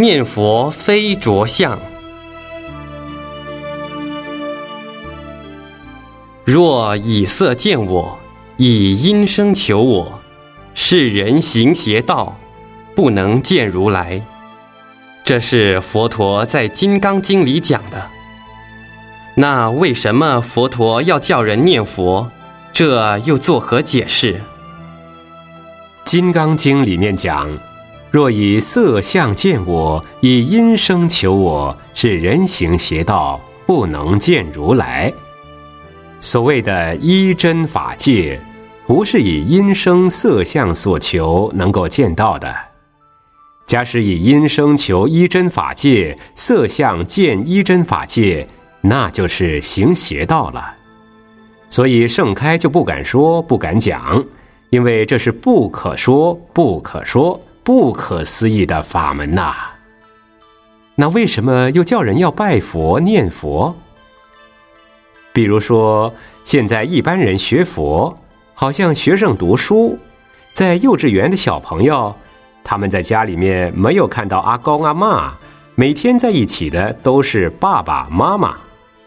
念佛非着相。若以色见我，以音声求我，是人行邪道，不能见如来。这是佛陀在《金刚经》里讲的。那为什么佛陀要叫人念佛？这又作何解释？《金刚经》里面讲：若以色相见我，以音声求我，是人行邪道，不能见如来。所谓的依真法界，不是以音声色相所求能够见到的。假使以音声求一真法界，色相见一真法界，那就是行邪道了。所以盛开就不敢说，不敢讲，因为这是不可说、不可说、不可思议的法门呐。那为什么又叫人要拜佛念佛？比如说，现在一般人学佛，好像学生读书，在幼稚园的小朋友。他们在家里面没有看到阿公阿妈，每天在一起的都是爸爸妈妈，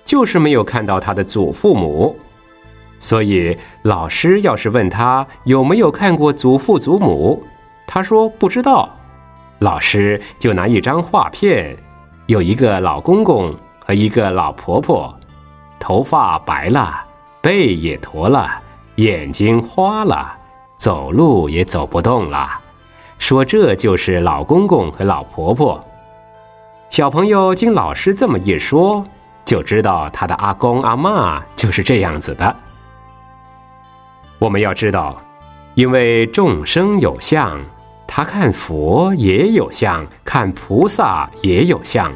就是没有看到他的祖父母。所以老师要是问他有没有看过祖父祖母，他说不知道。老师就拿一张画片，有一个老公公和一个老婆婆，头发白了，背也驼了，眼睛花了，走路也走不动了。说这就是老公公和老婆婆。小朋友经老师这么一说，就知道他的阿公阿妈就是这样子的。我们要知道，因为众生有相，他看佛也有相，看菩萨也有相。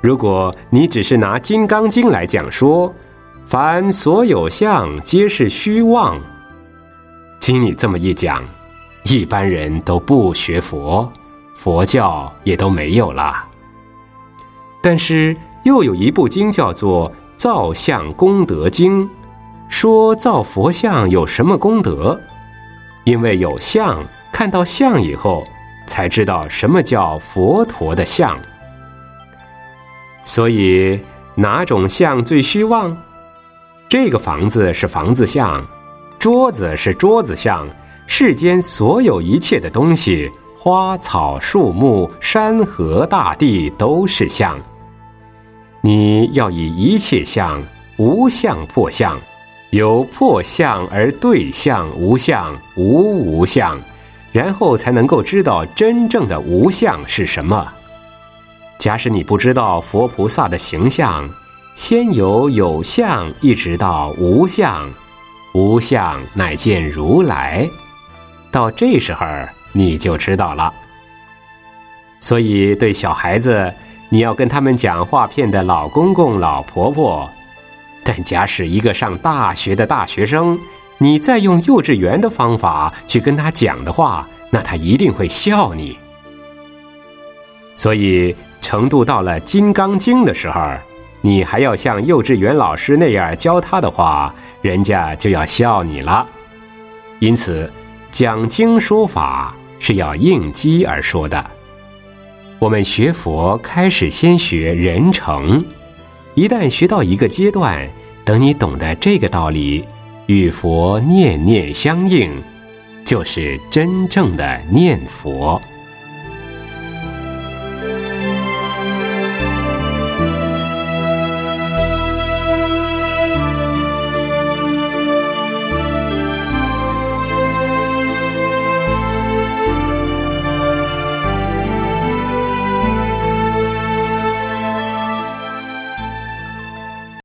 如果你只是拿《金刚经》来讲说，凡所有相皆是虚妄，经你这么一讲。一般人都不学佛，佛教也都没有了。但是又有一部经叫做《造像功德经》，说造佛像有什么功德？因为有相，看到相以后，才知道什么叫佛陀的相。所以哪种相最虚妄？这个房子是房子像，桌子是桌子像。世间所有一切的东西，花草树木、山河大地都是相。你要以一切相无相破相，由破相而对相无相无无相，然后才能够知道真正的无相是什么。假使你不知道佛菩萨的形象，先由有相一直到无相，无相乃见如来。到这时候你就知道了。所以对小孩子，你要跟他们讲画片的老公公、老婆婆；但假使一个上大学的大学生，你再用幼稚园的方法去跟他讲的话，那他一定会笑你。所以程度到了《金刚经》的时候，你还要像幼稚园老师那样教他的话，人家就要笑你了。因此。讲经说法是要应机而说的。我们学佛开始先学人成，一旦学到一个阶段，等你懂得这个道理，与佛念念相应，就是真正的念佛。